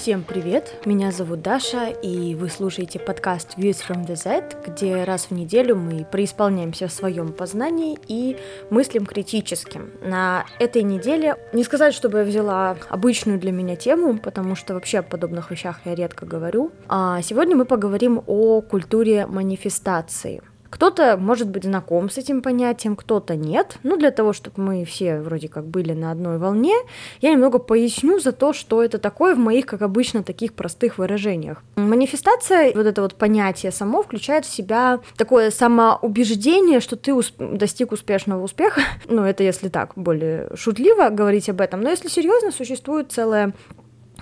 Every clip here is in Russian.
Всем привет! Меня зовут Даша, и вы слушаете подкаст Views from the Z, где раз в неделю мы преисполняемся в своем познании и мыслим критически. На этой неделе не сказать, чтобы я взяла обычную для меня тему, потому что вообще о подобных вещах я редко говорю. А сегодня мы поговорим о культуре манифестации. Кто-то может быть знаком с этим понятием, кто-то нет. Ну, для того, чтобы мы все вроде как были на одной волне, я немного поясню за то, что это такое в моих, как обычно, таких простых выражениях. Манифестация, вот это вот понятие само, включает в себя такое самоубеждение, что ты усп- достиг успешного успеха. Ну, это если так, более шутливо говорить об этом. Но если серьезно, существует целая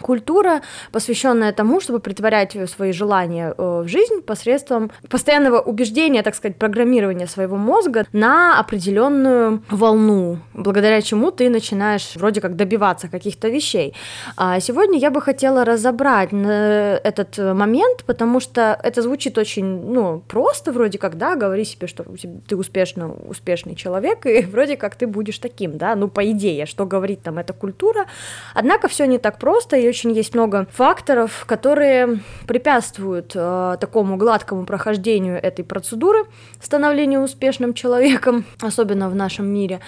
культура, посвященная тому, чтобы притворять свои желания э, в жизнь посредством постоянного убеждения, так сказать, программирования своего мозга на определенную волну, благодаря чему ты начинаешь вроде как добиваться каких-то вещей. А сегодня я бы хотела разобрать э, этот момент, потому что это звучит очень, ну, просто вроде как, да, говори себе, что ты успешно, успешный человек, и вроде как ты будешь таким, да, ну, по идее, что говорит там эта культура. Однако все не так просто, и очень есть много факторов, которые препятствуют э, такому гладкому прохождению этой процедуры становления успешным человеком, особенно в нашем мире.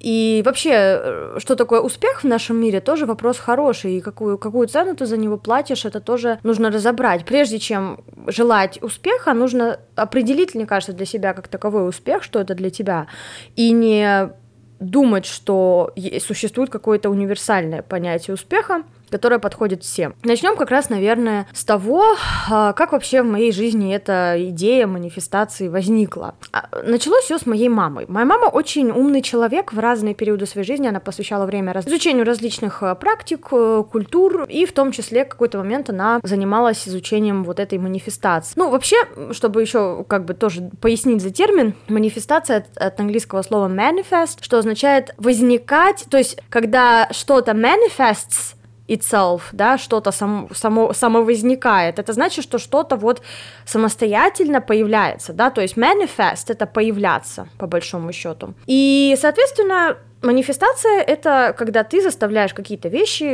И вообще, э, что такое успех в нашем мире, тоже вопрос хороший. И какую, какую цену ты за него платишь, это тоже нужно разобрать. Прежде чем желать успеха, нужно определить, мне кажется, для себя как таковой успех, что это для тебя. И не думать, что существует какое-то универсальное понятие успеха, которая подходит всем. Начнем как раз, наверное, с того, а, как вообще в моей жизни эта идея манифестации возникла. А, началось все с моей мамой. Моя мама очень умный человек, в разные периоды своей жизни она посвящала время изучению различных а, практик, э, культур, и в том числе какой-то момент она занималась изучением вот этой манифестации. Ну, вообще, чтобы еще как бы тоже пояснить за термин, манифестация от, от английского слова manifest, что означает возникать, то есть когда что-то manifests, itself, да, что-то само, само, самовозникает. Это значит, что что-то вот самостоятельно появляется, да, то есть manifest — это появляться, по большому счету. И, соответственно, манифестация — это когда ты заставляешь какие-то вещи,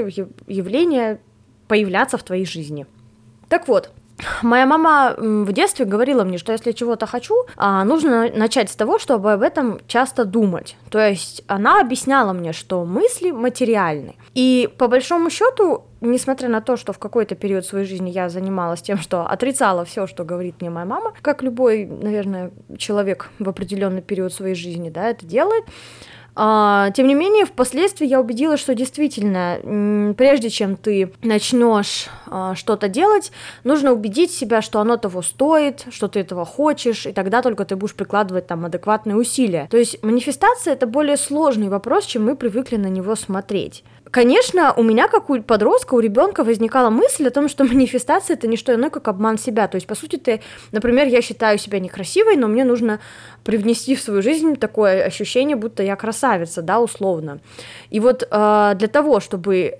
явления появляться в твоей жизни. Так вот, Моя мама в детстве говорила мне, что если чего-то хочу, а, нужно начать с того, чтобы об этом часто думать. То есть она объясняла мне, что мысли материальны. И по большому счету, несмотря на то, что в какой-то период своей жизни я занималась тем, что отрицала все, что говорит мне моя мама, как любой, наверное, человек в определенный период своей жизни, да, это делает, тем не менее, впоследствии я убедилась, что действительно, прежде чем ты начнешь а, что-то делать, нужно убедить себя, что оно того стоит, что ты этого хочешь, и тогда только ты будешь прикладывать там адекватные усилия. То есть манифестация это более сложный вопрос, чем мы привыкли на него смотреть. Конечно, у меня, как у подростка, у ребенка возникала мысль о том, что манифестация это не что иное, как обман себя. То есть, по сути, ты, например, я считаю себя некрасивой, но мне нужно привнести в свою жизнь такое ощущение, будто я красавица, да, условно. И вот э, для того, чтобы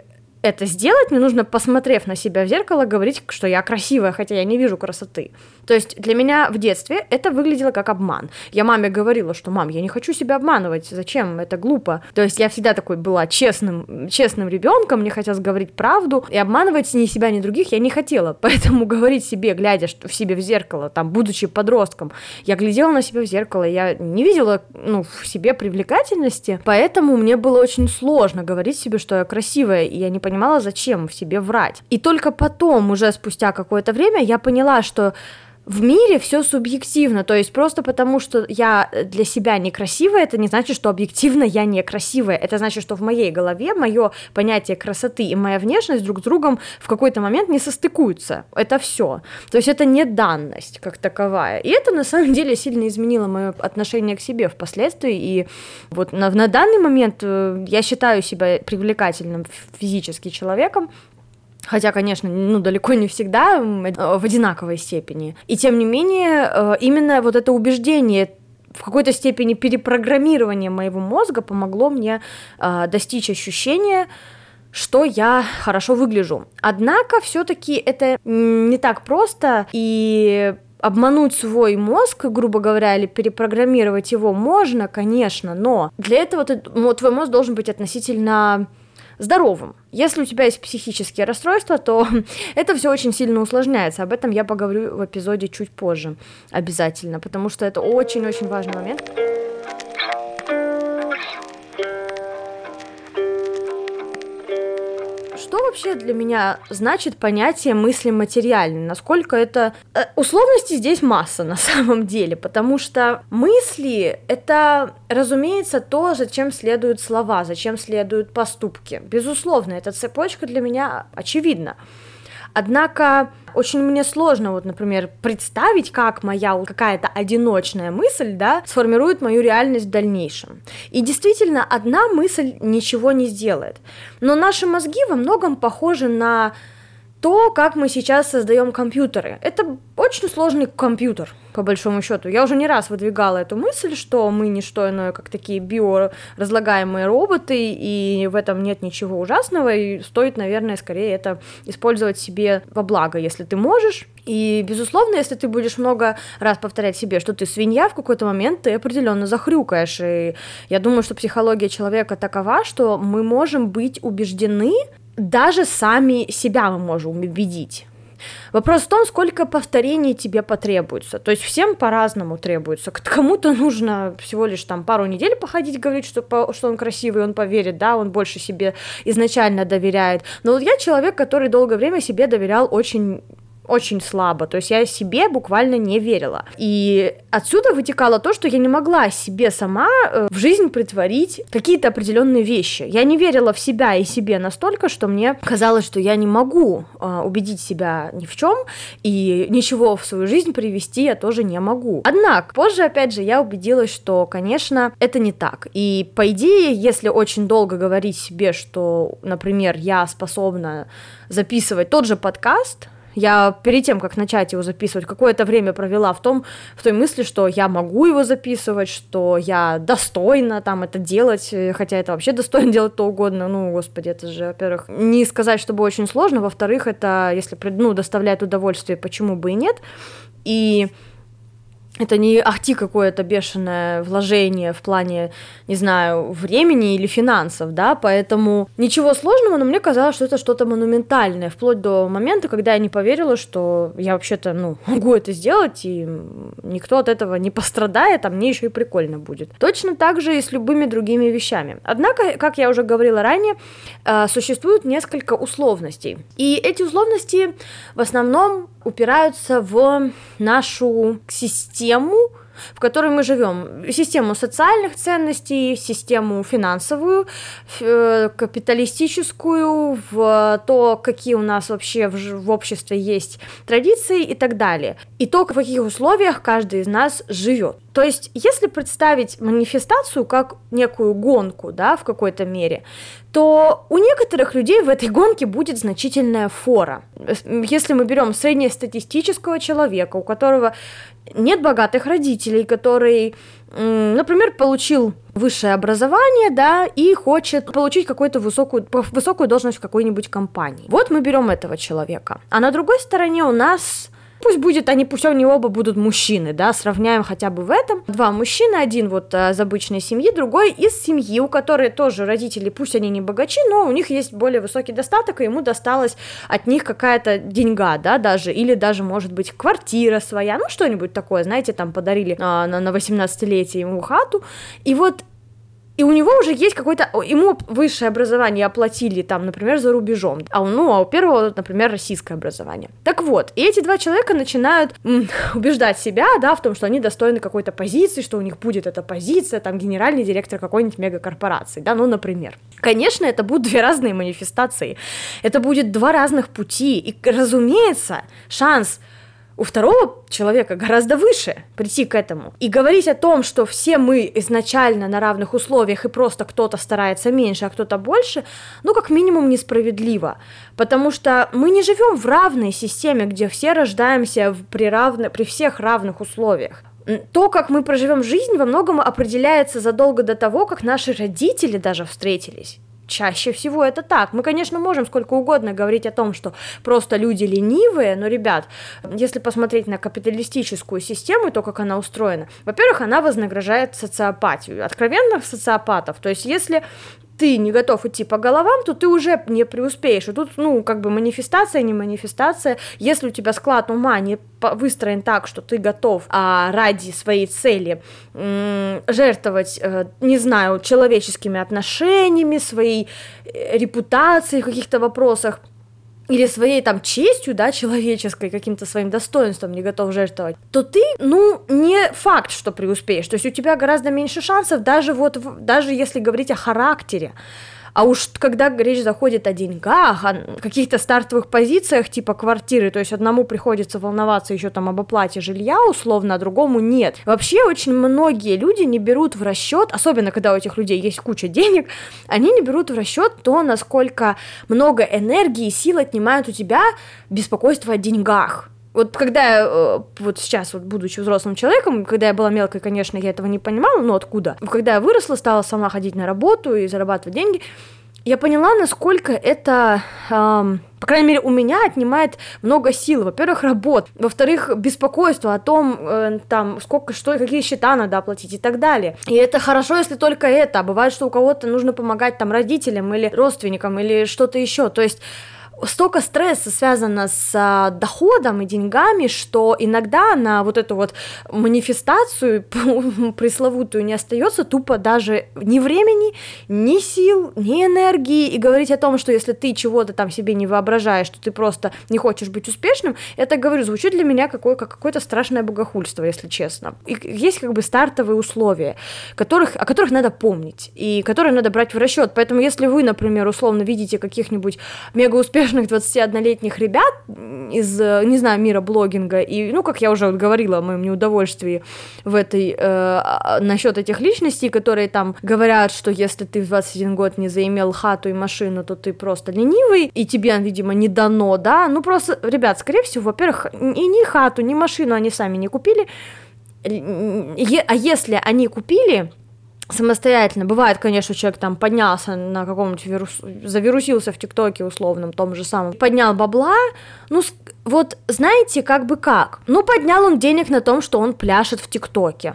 это сделать, мне нужно, посмотрев на себя в зеркало, говорить, что я красивая, хотя я не вижу красоты. То есть для меня в детстве это выглядело как обман. Я маме говорила, что мам, я не хочу себя обманывать, зачем, это глупо. То есть я всегда такой была честным, честным ребенком, мне хотелось говорить правду, и обманывать ни себя, ни других я не хотела. Поэтому говорить себе, глядя в себе в зеркало, там, будучи подростком, я глядела на себя в зеркало, я не видела, ну, в себе привлекательности, поэтому мне было очень сложно говорить себе, что я красивая, и я не понимала, зачем в себе врать. И только потом, уже спустя какое-то время, я поняла, что в мире все субъективно, то есть просто потому, что я для себя некрасивая, это не значит, что объективно я некрасивая, это значит, что в моей голове мое понятие красоты и моя внешность друг с другом в какой-то момент не состыкуются, это все, то есть это не данность как таковая, и это на самом деле сильно изменило мое отношение к себе впоследствии, и вот на, на данный момент э, я считаю себя привлекательным физически человеком, Хотя, конечно, ну, далеко не всегда в одинаковой степени. И тем не менее, э, именно вот это убеждение в какой-то степени перепрограммирование моего мозга помогло мне э, достичь ощущения, что я хорошо выгляжу. Однако все-таки это не так просто, и обмануть свой мозг, грубо говоря, или перепрограммировать его можно, конечно, но для этого ты, твой мозг должен быть относительно здоровым. Если у тебя есть психические расстройства, то это все очень сильно усложняется. Об этом я поговорю в эпизоде чуть позже обязательно, потому что это очень-очень важный момент. Вообще для меня значит понятие мысли материальной? Насколько это... Э, условности здесь масса на самом деле, потому что мысли — это, разумеется, то, зачем следуют слова, зачем следуют поступки. Безусловно, эта цепочка для меня очевидна. Однако очень мне сложно, вот, например, представить, как моя какая-то одиночная мысль, да, сформирует мою реальность в дальнейшем. И действительно, одна мысль ничего не сделает. Но наши мозги во многом похожи на то, как мы сейчас создаем компьютеры. Это очень сложный компьютер, по большому счету. Я уже не раз выдвигала эту мысль, что мы не что иное, как такие биоразлагаемые роботы, и в этом нет ничего ужасного, и стоит, наверное, скорее это использовать себе во благо, если ты можешь. И, безусловно, если ты будешь много раз повторять себе, что ты свинья, в какой-то момент ты определенно захрюкаешь. И я думаю, что психология человека такова, что мы можем быть убеждены, даже сами себя мы можем убедить. Вопрос в том, сколько повторений тебе потребуется. То есть всем по-разному требуется. Кому-то нужно всего лишь там пару недель походить, говорить, что, что он красивый, он поверит, да, он больше себе изначально доверяет. Но вот я человек, который долгое время себе доверял очень очень слабо, то есть я себе буквально не верила. И отсюда вытекало то, что я не могла себе сама э, в жизнь притворить какие-то определенные вещи. Я не верила в себя и себе настолько, что мне казалось, что я не могу э, убедить себя ни в чем, и ничего в свою жизнь привести я тоже не могу. Однако, позже, опять же, я убедилась, что, конечно, это не так. И, по идее, если очень долго говорить себе, что, например, я способна записывать тот же подкаст, я перед тем, как начать его записывать, какое-то время провела в том, в той мысли, что я могу его записывать, что я достойна там это делать, э, хотя это вообще достойно делать то угодно, ну, господи, это же, во-первых, не сказать, чтобы очень сложно, во-вторых, это, если, ну, доставляет удовольствие, почему бы и нет, и это не ахти какое-то бешеное вложение в плане, не знаю, времени или финансов, да, поэтому ничего сложного, но мне казалось, что это что-то монументальное, вплоть до момента, когда я не поверила, что я вообще-то, ну, могу это сделать, и никто от этого не пострадает, а мне еще и прикольно будет. Точно так же и с любыми другими вещами. Однако, как я уже говорила ранее, э, существует несколько условностей, и эти условности в основном упираются в нашу систему, в которой мы живем. Систему социальных ценностей, систему финансовую, э, капиталистическую, в то, какие у нас вообще в, в обществе есть традиции и так далее. И то, в каких условиях каждый из нас живет. То есть, если представить манифестацию как некую гонку, да, в какой-то мере, то у некоторых людей в этой гонке будет значительная фора. Если мы берем среднестатистического человека, у которого нет богатых родителей, который, например, получил высшее образование, да, и хочет получить какую-то высокую, высокую должность в какой-нибудь компании. Вот мы берем этого человека. А на другой стороне у нас Пусть будет, они пусть они оба будут мужчины, да, сравняем хотя бы в этом. Два мужчины, один вот а, из обычной семьи, другой из семьи, у которой тоже родители, пусть они не богачи, но у них есть более высокий достаток, и ему досталась от них какая-то деньга, да, даже, или даже, может быть, квартира своя, ну, что-нибудь такое, знаете, там подарили а, на, на 18-летие ему хату, и вот и у него уже есть какое-то, ему высшее образование оплатили там, например, за рубежом, а ну, а у первого, например, российское образование. Так вот, и эти два человека начинают м, убеждать себя, да, в том, что они достойны какой-то позиции, что у них будет эта позиция, там, генеральный директор какой-нибудь мегакорпорации, да, ну, например. Конечно, это будут две разные манифестации, это будет два разных пути, и, разумеется, шанс у второго человека гораздо выше прийти к этому. И говорить о том, что все мы изначально на равных условиях, и просто кто-то старается меньше, а кто-то больше, ну, как минимум, несправедливо. Потому что мы не живем в равной системе, где все рождаемся при, равно, при всех равных условиях то, как мы проживем жизнь, во многом определяется задолго до того, как наши родители даже встретились. Чаще всего это так. Мы, конечно, можем сколько угодно говорить о том, что просто люди ленивые, но, ребят, если посмотреть на капиталистическую систему и то, как она устроена, во-первых, она вознаграждает социопатию, откровенных социопатов. То есть, если ты не готов идти по головам, то ты уже не преуспеешь. И тут, ну, как бы манифестация, не манифестация. Если у тебя склад ума не выстроен так, что ты готов а, ради своей цели м- жертвовать, э, не знаю, человеческими отношениями, своей э, репутацией в каких-то вопросах, или своей там честью, да, человеческой, каким-то своим достоинством не готов жертвовать, то ты, ну, не факт, что преуспеешь. То есть у тебя гораздо меньше шансов, даже вот, даже если говорить о характере. А уж когда речь заходит о деньгах, о каких-то стартовых позициях типа квартиры, то есть одному приходится волноваться еще там об оплате жилья условно, а другому нет. Вообще очень многие люди не берут в расчет, особенно когда у этих людей есть куча денег, они не берут в расчет то, насколько много энергии и сил отнимают у тебя беспокойство о деньгах. Вот когда э, вот сейчас, вот будучи взрослым человеком, когда я была мелкой, конечно, я этого не понимала, но откуда? Когда я выросла, стала сама ходить на работу и зарабатывать деньги, я поняла, насколько это, эм, по крайней мере, у меня отнимает много сил. Во-первых, работ. Во-вторых, беспокойство о том, э, там, сколько, что какие счета надо оплатить и так далее. И это хорошо, если только это. А бывает, что у кого-то нужно помогать там родителям или родственникам или что-то еще. То есть столько стресса связано с а, доходом и деньгами, что иногда на вот эту вот манифестацию пресловутую не остается тупо даже ни времени, ни сил, ни энергии, и говорить о том, что если ты чего-то там себе не воображаешь, что ты просто не хочешь быть успешным, это, говорю, звучит для меня какое, как какое-то страшное богохульство, если честно. И есть как бы стартовые условия, которых, о которых надо помнить, и которые надо брать в расчет. Поэтому если вы, например, условно видите каких-нибудь мега успешных успешных 21-летних ребят из, не знаю, мира блогинга, и, ну, как я уже говорила о моем неудовольствии в этой, э, насчет этих личностей, которые там говорят, что если ты в 21 год не заимел хату и машину, то ты просто ленивый, и тебе, видимо, не дано, да, ну, просто, ребят, скорее всего, во-первых, и ни хату, ни машину они сами не купили, а если они купили, самостоятельно. Бывает, конечно, человек там поднялся на каком-нибудь вирус, завирусился в ТикТоке условном, том же самом, поднял бабла, ну, вот знаете, как бы как. Ну, поднял он денег на том, что он пляшет в ТикТоке.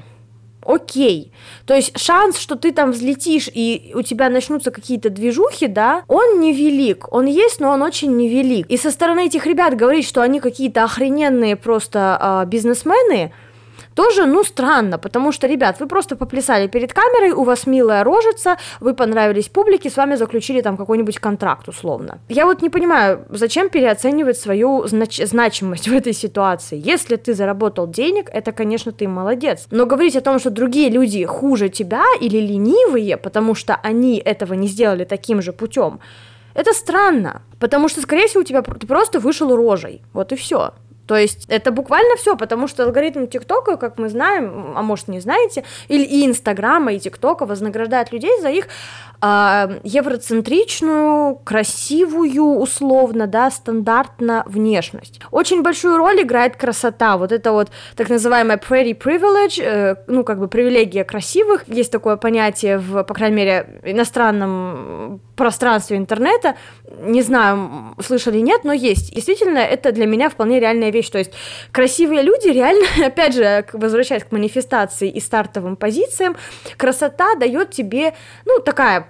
Окей. То есть шанс, что ты там взлетишь и у тебя начнутся какие-то движухи, да, он невелик. Он есть, но он очень невелик. И со стороны этих ребят говорить, что они какие-то охрененные просто э, бизнесмены, тоже, ну, странно, потому что, ребят, вы просто поплясали перед камерой, у вас милая рожица, вы понравились публике, с вами заключили там какой-нибудь контракт, условно. Я вот не понимаю, зачем переоценивать свою знач- значимость в этой ситуации. Если ты заработал денег, это, конечно, ты молодец. Но говорить о том, что другие люди хуже тебя или ленивые, потому что они этого не сделали таким же путем, это странно, потому что, скорее всего, у тебя ты просто вышел рожей, вот и все. То есть это буквально все, потому что алгоритм ТикТока, как мы знаем, а может не знаете, или и Инстаграма, и ТикТока вознаграждает людей за их э, евроцентричную, красивую, условно, да, стандартно внешность. Очень большую роль играет красота, вот это вот так называемая pretty privilege, э, ну, как бы привилегия красивых, есть такое понятие в, по крайней мере, иностранном пространстве интернета, не знаю, слышали нет, но есть. Действительно, это для меня вполне реальная вещь, то есть красивые люди реально, опять же, возвращаясь к манифестации и стартовым позициям, красота дает тебе, ну, такая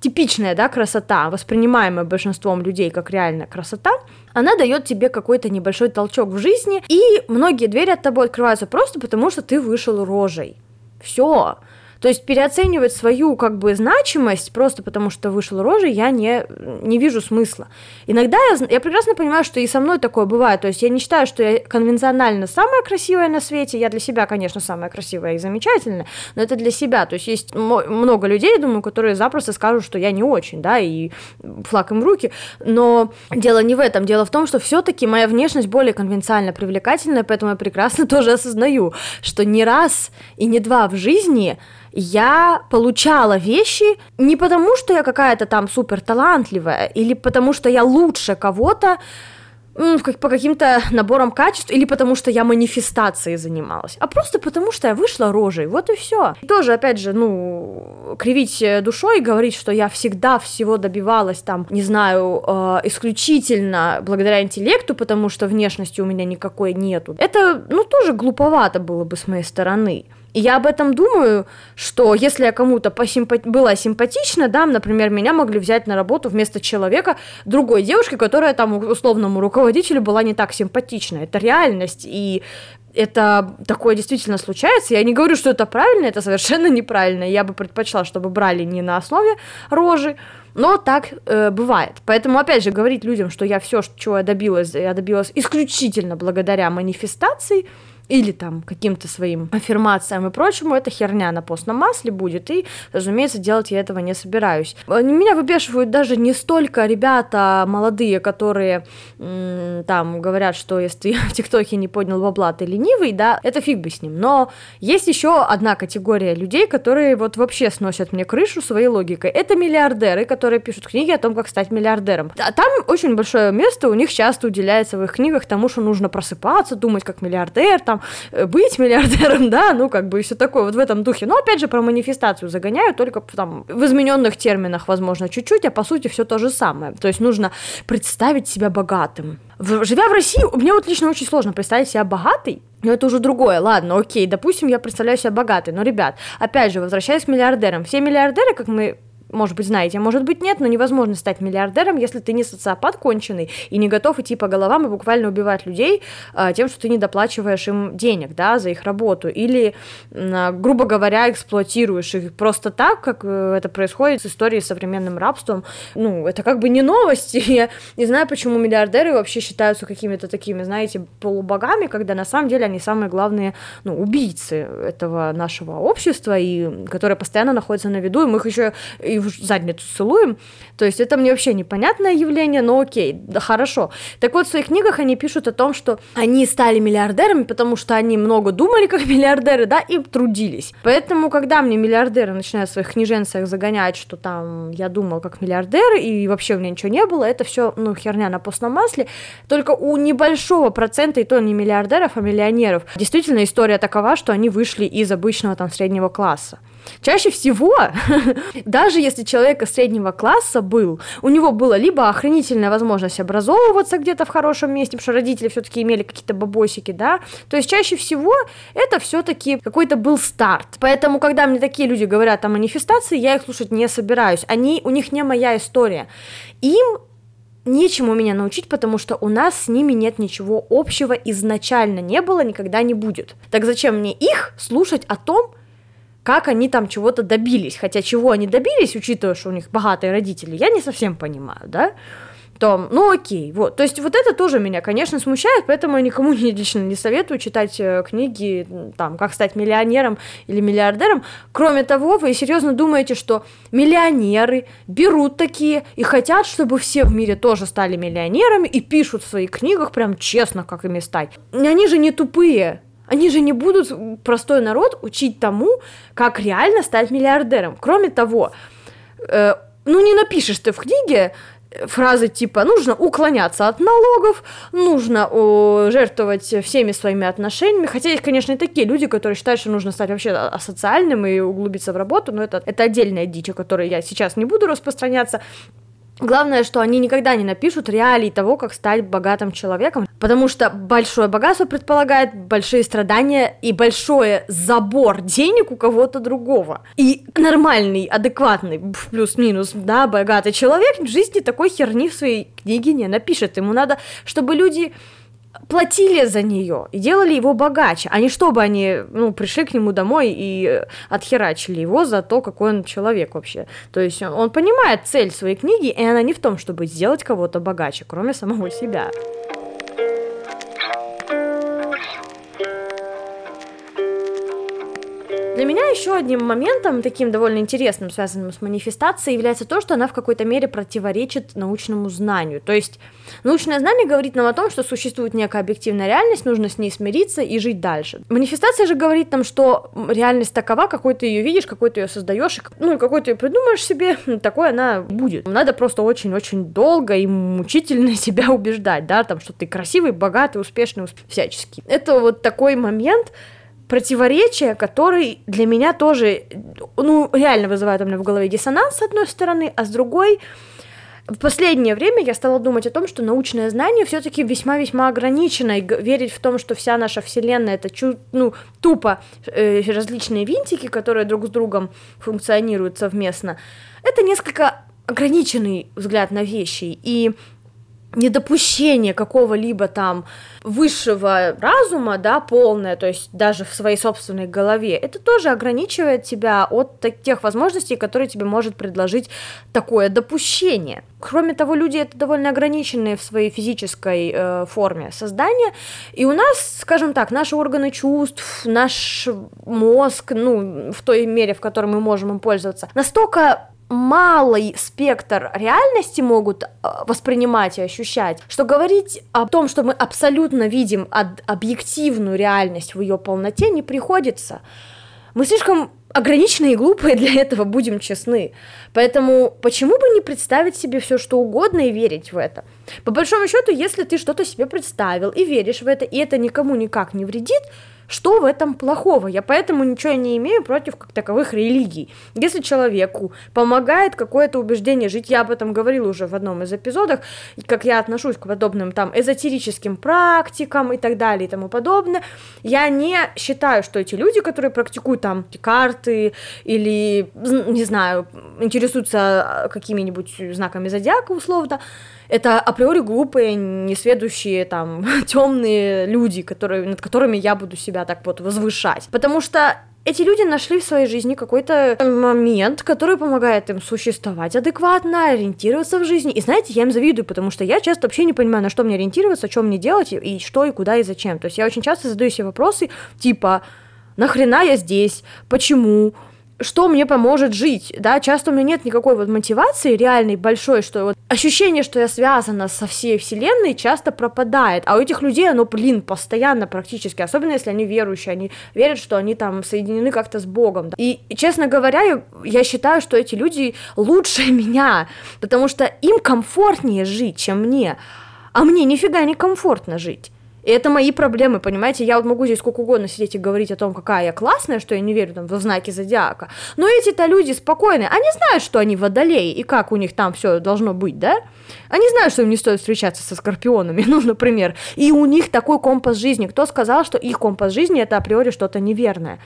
типичная, да, красота, воспринимаемая большинством людей как реальная красота, она дает тебе какой-то небольшой толчок в жизни, и многие двери от тобой открываются просто потому, что ты вышел рожей. Все. То есть переоценивать свою как бы значимость просто потому, что вышел рожей, я не, не вижу смысла. Иногда я, я прекрасно понимаю, что и со мной такое бывает. То есть я не считаю, что я конвенционально самая красивая на свете. Я для себя, конечно, самая красивая и замечательная, но это для себя. То есть есть много людей, думаю, которые запросто скажут, что я не очень, да, и флаг им в руки. Но дело не в этом. Дело в том, что все-таки моя внешность более конвенционально привлекательная, поэтому я прекрасно тоже осознаю, что не раз и не два в жизни я получала вещи не потому, что я какая-то там супер талантливая, или потому, что я лучше кого-то, по каким-то наборам качеств или потому что я манифестацией занималась, а просто потому что я вышла рожей, вот и все. И тоже, опять же, ну, кривить душой и говорить, что я всегда всего добивалась там, не знаю, э, исключительно благодаря интеллекту, потому что внешности у меня никакой нету. Это, ну, тоже глуповато было бы с моей стороны. И я об этом думаю, что если я кому-то посимпа... была симпатична, да, например, меня могли взять на работу вместо человека другой девушки, которая там условному руководителю была не так симпатична. Это реальность, и это такое действительно случается. Я не говорю, что это правильно, это совершенно неправильно. Я бы предпочла, чтобы брали не на основе рожи, но так э, бывает. Поэтому, опять же, говорить людям, что я все, чего я добилась, я добилась исключительно благодаря манифестации, или там каким-то своим аффирмациям и прочему, это херня на постном масле будет, и, разумеется, делать я этого не собираюсь. Меня выбешивают даже не столько ребята молодые, которые там говорят, что если ты в ТикТоке не поднял бабла, ты ленивый, да, это фиг бы с ним, но есть еще одна категория людей, которые вот вообще сносят мне крышу своей логикой. Это миллиардеры, которые пишут книги о том, как стать миллиардером. А там очень большое место у них часто уделяется в их книгах тому, что нужно просыпаться, думать как миллиардер, там, там э, быть миллиардером, да, ну как бы все такое вот в этом духе. Но опять же про манифестацию загоняю, только там в измененных терминах, возможно, чуть-чуть, а по сути все то же самое. То есть нужно представить себя богатым. В, живя в России, мне вот лично очень сложно представить себя богатой, но это уже другое. Ладно, окей, допустим, я представляю себя богатой. Но, ребят, опять же, возвращаясь к миллиардерам. Все миллиардеры, как мы может быть, знаете, а может быть, нет, но невозможно стать миллиардером, если ты не социопат конченый и не готов идти по головам и буквально убивать людей а, тем, что ты не доплачиваешь им денег, да, за их работу, или, а, грубо говоря, эксплуатируешь их просто так, как э, это происходит с историей с современным рабством. Ну, это как бы не новости. Я не знаю, почему миллиардеры вообще считаются какими-то такими, знаете, полубогами, когда на самом деле они самые главные, ну, убийцы этого нашего общества, и которые постоянно находятся на виду, и мы их еще и в задницу целуем. То есть это мне вообще непонятное явление, но окей, да хорошо. Так вот, в своих книгах они пишут о том, что они стали миллиардерами, потому что они много думали как миллиардеры, да, и трудились. Поэтому, когда мне миллиардеры начинают в своих книженцах загонять, что там я думал как миллиардер, и вообще у меня ничего не было, это все, ну, херня на постном масле. Только у небольшого процента, и то не миллиардеров, а миллионеров, действительно история такова, что они вышли из обычного там среднего класса. Чаще всего, даже если человек среднего класса был, у него была либо охранительная возможность образовываться где-то в хорошем месте, потому что родители все-таки имели какие-то бабосики, да, то есть чаще всего это все-таки какой-то был старт. Поэтому, когда мне такие люди говорят о манифестации, я их слушать не собираюсь. Они, у них не моя история. Им нечему меня научить, потому что у нас с ними нет ничего общего изначально не было, никогда не будет. Так зачем мне их слушать о том, как они там чего-то добились. Хотя чего они добились, учитывая, что у них богатые родители, я не совсем понимаю, да? То, ну окей, вот. То есть вот это тоже меня, конечно, смущает, поэтому я никому не, лично не советую читать э, книги, там, как стать миллионером или миллиардером. Кроме того, вы серьезно думаете, что миллионеры берут такие и хотят, чтобы все в мире тоже стали миллионерами и пишут в своих книгах прям честно, как ими стать. Они же не тупые, они же не будут простой народ учить тому, как реально стать миллиардером. Кроме того, э, ну не напишешь ты в книге фразы типа нужно уклоняться от налогов, нужно о, жертвовать всеми своими отношениями. Хотя есть, конечно, и такие люди, которые считают, что нужно стать вообще асоциальным и углубиться в работу, но это, это отдельная дичь, о которой я сейчас не буду распространяться. Главное, что они никогда не напишут реалий того, как стать богатым человеком, потому что большое богатство предполагает большие страдания и большой забор денег у кого-то другого. И нормальный, адекватный, плюс-минус, да, богатый человек в жизни такой херни в своей книге не напишет. Ему надо, чтобы люди платили за нее и делали его богаче, а не чтобы они ну, пришли к нему домой и отхерачили его за то, какой он человек вообще. То есть он, он понимает цель своей книги, и она не в том, чтобы сделать кого-то богаче, кроме самого себя. Еще одним моментом, таким довольно интересным, связанным с манифестацией, является то, что она в какой-то мере противоречит научному знанию. То есть научное знание говорит нам о том, что существует некая объективная реальность, нужно с ней смириться и жить дальше. Манифестация же говорит нам, что реальность такова, какой ты ее видишь, какой ты ее создаешь, ну и какой ты ее придумаешь себе, такой она будет. Надо просто очень-очень долго и мучительно себя убеждать, да, там, что ты красивый, богатый, успешный, всяческий. Это вот такой момент, противоречие, который для меня тоже, ну, реально вызывает у меня в голове диссонанс, с одной стороны, а с другой, В последнее время я стала думать о том, что научное знание все-таки весьма-весьма ограничено, и верить в том, что вся наша Вселенная это чу- ну, тупо э, различные винтики, которые друг с другом функционируют совместно, это несколько ограниченный взгляд на вещи. И недопущение какого-либо там высшего разума, да, полное, то есть даже в своей собственной голове, это тоже ограничивает тебя от тех возможностей, которые тебе может предложить такое допущение. Кроме того, люди это довольно ограниченные в своей физической э, форме создания, и у нас, скажем так, наши органы чувств, наш мозг, ну, в той мере, в которой мы можем им пользоваться, настолько малый спектр реальности могут э, воспринимать и ощущать, что говорить о том, что мы абсолютно видим объективную реальность в ее полноте, не приходится. Мы слишком ограниченные и глупые для этого, будем честны. Поэтому почему бы не представить себе все, что угодно и верить в это? По большому счету, если ты что-то себе представил и веришь в это, и это никому никак не вредит, что в этом плохого? Я поэтому ничего не имею против как таковых религий. Если человеку помогает какое-то убеждение жить, я об этом говорила уже в одном из эпизодов, как я отношусь к подобным там эзотерическим практикам и так далее и тому подобное, я не считаю, что эти люди, которые практикуют там карты или, не знаю, интересуются какими-нибудь знаками зодиака условно, это априори глупые, несведущие, там, темные люди, которые, над которыми я буду себя так вот возвышать. Потому что эти люди нашли в своей жизни какой-то момент, который помогает им существовать адекватно, ориентироваться в жизни. И знаете, я им завидую, потому что я часто вообще не понимаю, на что мне ориентироваться, что мне делать, и что, и куда, и зачем. То есть я очень часто задаю себе вопросы, типа, нахрена я здесь, почему, что мне поможет жить, да, часто у меня нет никакой вот мотивации реальной, большой, что вот ощущение, что я связана со всей вселенной, часто пропадает, а у этих людей оно, блин, постоянно практически, особенно если они верующие, они верят, что они там соединены как-то с Богом, да? и, честно говоря, я, считаю, что эти люди лучше меня, потому что им комфортнее жить, чем мне, а мне нифига не комфортно жить. И это мои проблемы, понимаете? Я вот могу здесь сколько угодно сидеть и говорить о том, какая я классная, что я не верю там в знаки зодиака. Но эти-то люди спокойные, они знают, что они водолеи и как у них там все должно быть, да? Они знают, что им не стоит встречаться со скорпионами, ну, например. И у них такой компас жизни. Кто сказал, что их компас жизни это априори что-то неверное?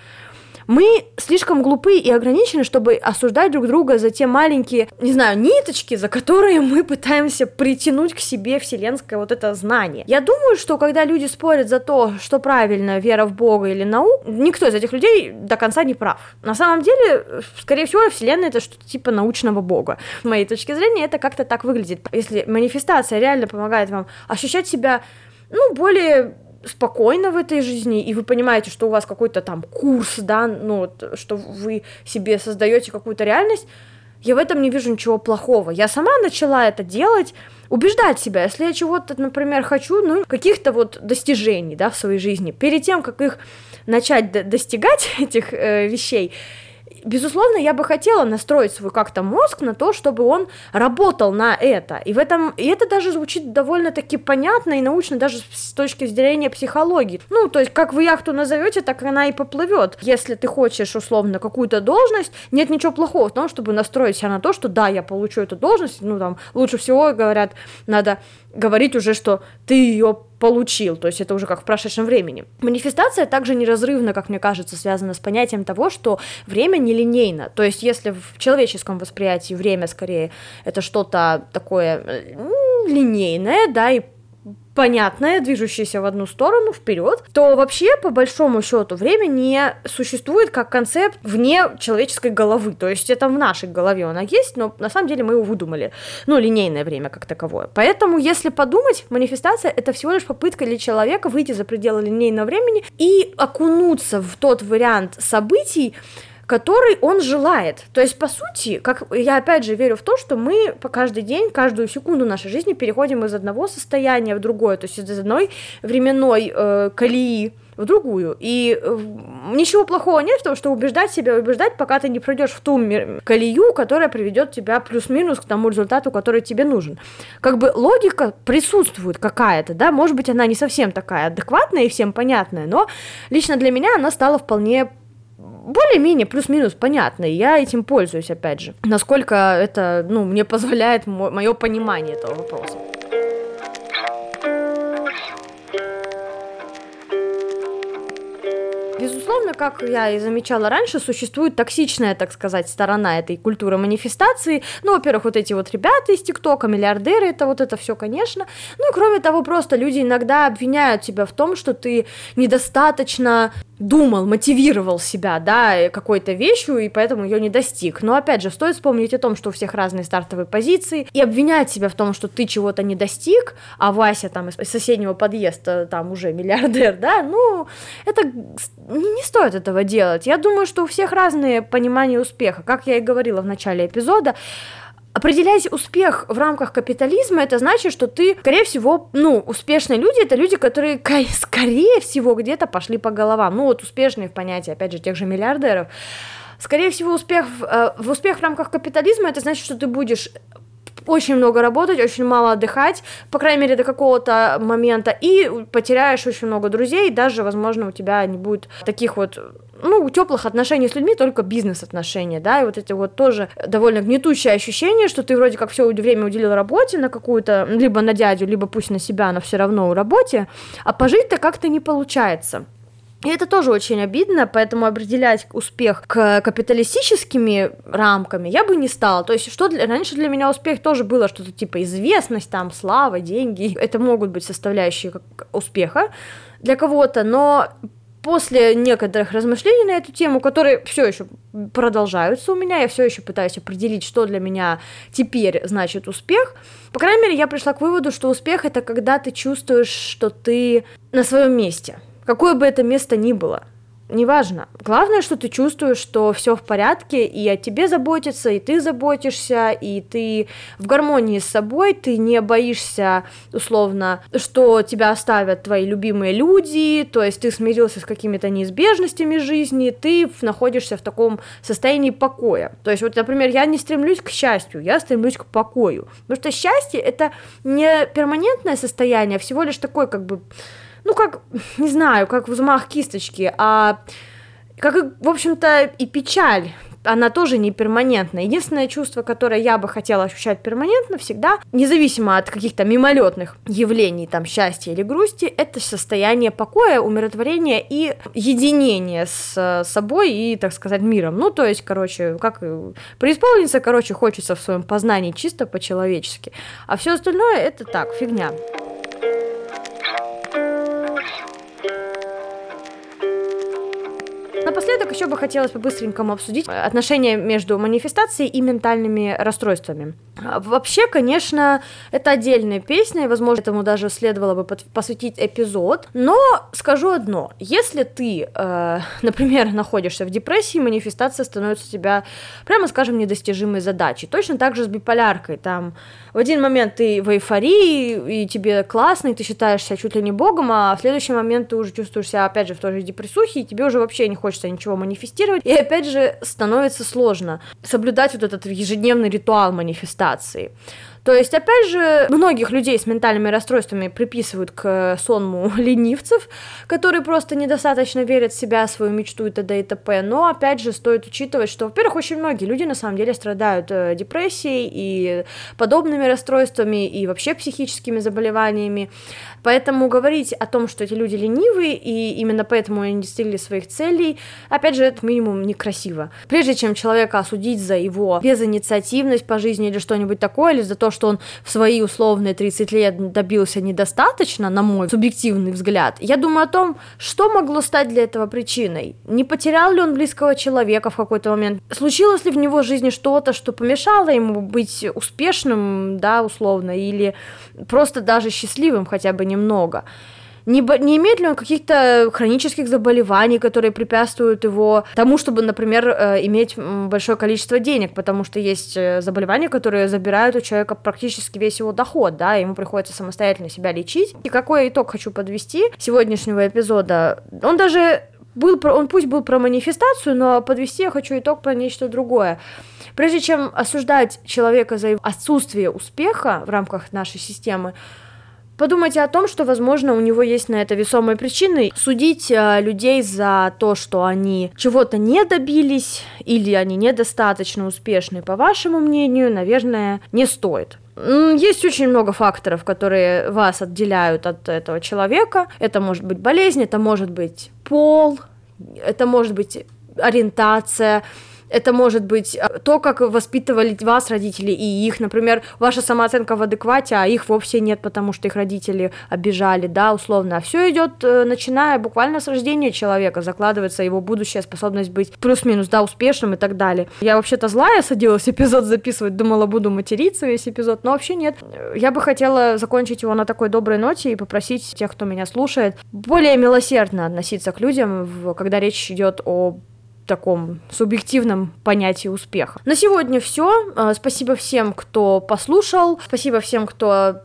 Мы слишком глупы и ограничены, чтобы осуждать друг друга за те маленькие, не знаю, ниточки, за которые мы пытаемся притянуть к себе вселенское вот это знание. Я думаю, что когда люди спорят за то, что правильно, вера в Бога или науку, никто из этих людей до конца не прав. На самом деле, скорее всего, вселенная это что-то типа научного Бога. С моей точки зрения, это как-то так выглядит. Если манифестация реально помогает вам ощущать себя ну, более спокойно в этой жизни, и вы понимаете, что у вас какой-то там курс, да, ну, что вы себе создаете какую-то реальность, я в этом не вижу ничего плохого. Я сама начала это делать, убеждать себя, если я чего-то, например, хочу, ну, каких-то вот достижений, да, в своей жизни, перед тем, как их начать достигать, этих э, вещей, безусловно, я бы хотела настроить свой как-то мозг на то, чтобы он работал на это. И в этом, и это даже звучит довольно-таки понятно и научно даже с точки зрения психологии. Ну, то есть, как вы яхту назовете, так она и поплывет. Если ты хочешь, условно, какую-то должность, нет ничего плохого в том, чтобы настроить себя на то, что да, я получу эту должность, ну, там, лучше всего, говорят, надо говорить уже, что ты ее получил, то есть это уже как в прошедшем времени. Манифестация также неразрывно, как мне кажется, связана с понятием того, что время нелинейно, то есть если в человеческом восприятии время скорее это что-то такое линейное, да, и понятное, движущееся в одну сторону, вперед, то вообще, по большому счету, время не существует как концепт вне человеческой головы. То есть это в нашей голове оно есть, но на самом деле мы его выдумали. Ну, линейное время как таковое. Поэтому, если подумать, манифестация — это всего лишь попытка для человека выйти за пределы линейного времени и окунуться в тот вариант событий, который он желает. То есть, по сути, как я опять же верю в то, что мы по каждый день, каждую секунду нашей жизни переходим из одного состояния в другое, то есть из одной временной э, колеи в другую. И э, ничего плохого нет в том, что убеждать себя, убеждать, пока ты не пройдешь в ту колею, которая приведет тебя плюс-минус к тому результату, который тебе нужен. Как бы логика присутствует какая-то, да, может быть, она не совсем такая адекватная и всем понятная, но лично для меня она стала вполне более-менее плюс-минус понятно, и я этим пользуюсь, опять же. Насколько это, ну, мне позволяет мое понимание этого вопроса. Безусловно, как я и замечала раньше, существует токсичная, так сказать, сторона этой культуры манифестации. Ну, во-первых, вот эти вот ребята из ТикТока, миллиардеры, это вот это все, конечно. Ну и кроме того, просто люди иногда обвиняют тебя в том, что ты недостаточно думал, мотивировал себя, да, какой-то вещью, и поэтому ее не достиг. Но опять же, стоит вспомнить о том, что у всех разные стартовые позиции, и обвинять себя в том, что ты чего-то не достиг, а Вася там из соседнего подъезда там уже миллиардер, да, ну, это не стоит этого делать. Я думаю, что у всех разные понимания успеха. Как я и говорила в начале эпизода, Определять успех в рамках капитализма, это значит, что ты, скорее всего, ну, успешные люди, это люди, которые, скорее всего, где-то пошли по головам. Ну, вот успешные в понятии, опять же, тех же миллиардеров. Скорее всего, успех в, э, в успех в рамках капитализма, это значит, что ты будешь очень много работать, очень мало отдыхать, по крайней мере, до какого-то момента, и потеряешь очень много друзей, даже, возможно, у тебя не будет таких вот ну, теплых отношений с людьми, только бизнес-отношения, да, и вот эти вот тоже довольно гнетущее ощущение, что ты вроде как все время уделил работе на какую-то, либо на дядю, либо пусть на себя, но все равно у работе, а пожить-то как-то не получается. И это тоже очень обидно, поэтому определять успех к капиталистическими рамками я бы не стала. То есть, что для... раньше для меня успех тоже было что-то типа известность, там, слава, деньги. Это могут быть составляющие успеха для кого-то, но после некоторых размышлений на эту тему, которые все еще продолжаются у меня, я все еще пытаюсь определить, что для меня теперь значит успех. По крайней мере, я пришла к выводу, что успех это когда ты чувствуешь, что ты на своем месте какое бы это место ни было. Неважно. Главное, что ты чувствуешь, что все в порядке, и о тебе заботятся, и ты заботишься, и ты в гармонии с собой, ты не боишься, условно, что тебя оставят твои любимые люди, то есть ты смирился с какими-то неизбежностями жизни, ты находишься в таком состоянии покоя. То есть вот, например, я не стремлюсь к счастью, я стремлюсь к покою. Потому что счастье — это не перманентное состояние, а всего лишь такой как бы ну, как, не знаю, как взмах кисточки, а как, в общем-то, и печаль, она тоже не перманентная. Единственное чувство, которое я бы хотела ощущать перманентно всегда, независимо от каких-то мимолетных явлений, там, счастья или грусти, это состояние покоя, умиротворения и единения с собой и, так сказать, миром. Ну, то есть, короче, как преисполниться, короче, хочется в своем познании чисто по-человечески. А все остальное это так, фигня. Напоследок еще бы хотелось по-быстренькому обсудить отношения между манифестацией и ментальными расстройствами. А, вообще, конечно, это отдельная песня, и, возможно, этому даже следовало бы посвятить эпизод. Но скажу одно: если ты, э, например, находишься в депрессии, манифестация становится у тебя, прямо скажем, недостижимой задачей. Точно так же с биполяркой. Там в один момент ты в эйфории, и тебе классно, и ты считаешь себя чуть ли не богом, а в следующий момент ты уже чувствуешь себя, опять же, в той же депрессухе, и тебе уже вообще не хочется ничего манифестировать. И опять же, становится сложно соблюдать вот этот ежедневный ритуал манифестации. То есть, опять же, многих людей с ментальными расстройствами приписывают к сонму ленивцев, которые просто недостаточно верят в себя, свою мечту и т.д. и т.п. Но, опять же, стоит учитывать, что, во-первых, очень многие люди на самом деле страдают э, депрессией и подобными расстройствами, и вообще психическими заболеваниями. Поэтому говорить о том, что эти люди ленивые, и именно поэтому они не достигли своих целей, опять же, это минимум некрасиво. Прежде чем человека осудить за его безинициативность по жизни или что-нибудь такое, или за то, что он в свои условные 30 лет добился недостаточно, на мой субъективный взгляд, я думаю о том, что могло стать для этого причиной. Не потерял ли он близкого человека в какой-то момент? Случилось ли в него жизни что-то, что помешало ему быть успешным, да, условно, или просто даже счастливым хотя бы немного? Не, не имеет ли он каких-то хронических заболеваний, которые препятствуют его тому, чтобы, например, э, иметь большое количество денег, потому что есть э, заболевания, которые забирают у человека практически весь его доход, да, ему приходится самостоятельно себя лечить. И какой итог хочу подвести сегодняшнего эпизода? Он даже был, он пусть был про манифестацию, но подвести я хочу итог про нечто другое. Прежде чем осуждать человека за отсутствие успеха в рамках нашей системы, подумайте о том, что, возможно, у него есть на это весомые причины. Судить э, людей за то, что они чего-то не добились или они недостаточно успешны, по вашему мнению, наверное, не стоит. Есть очень много факторов, которые вас отделяют от этого человека. Это может быть болезнь, это может быть пол, это может быть ориентация, это может быть э, то, как воспитывали вас родители и их, например, ваша самооценка в адеквате, а их вовсе нет, потому что их родители обижали, да, условно. А все идет, э, начиная буквально с рождения человека, закладывается его будущая способность быть плюс-минус, да, успешным и так далее. Я вообще-то злая садилась эпизод записывать, думала, буду материться весь эпизод, но вообще нет. Я бы хотела закончить его на такой доброй ноте и попросить тех, кто меня слушает, более милосердно относиться к людям, когда речь идет о таком субъективном понятии успеха. На сегодня все. А, спасибо всем, кто послушал. Спасибо всем, кто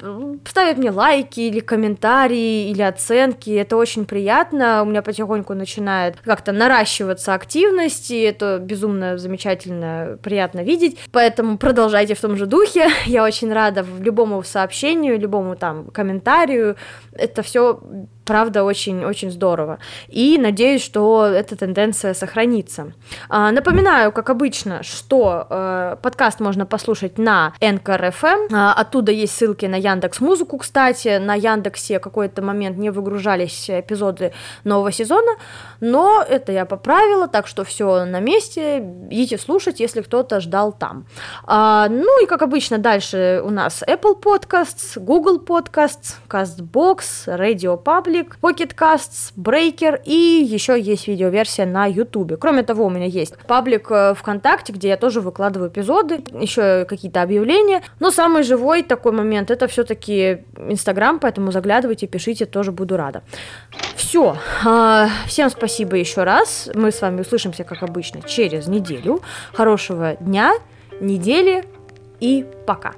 ставит мне лайки или комментарии или оценки. Это очень приятно. У меня потихоньку начинает как-то наращиваться активность, и это безумно замечательно, приятно видеть. Поэтому продолжайте в том же духе. Я очень рада любому сообщению, любому там комментарию. Это все правда очень-очень здорово. И надеюсь, что эта тенденция сохранится. А, напоминаю, как обычно, что э, подкаст можно послушать на Anchor FM. А, оттуда есть ссылки на Яндекс Музыку, кстати. На Яндексе какой-то момент не выгружались эпизоды нового сезона, но это я поправила, так что все на месте. Идите слушать, если кто-то ждал там. А, ну и как обычно дальше у нас Apple Podcasts, Google Podcasts, CastBox, Radio Public, Public, Pocket Casts, Breaker и еще есть видеоверсия на YouTube. Кроме того, у меня есть паблик э, ВКонтакте, где я тоже выкладываю эпизоды, еще какие-то объявления. Но самый живой такой момент это все-таки Инстаграм, поэтому заглядывайте, пишите, тоже буду рада. Все. А, всем спасибо еще раз. Мы с вами услышимся, как обычно, через неделю. Хорошего дня, недели и пока.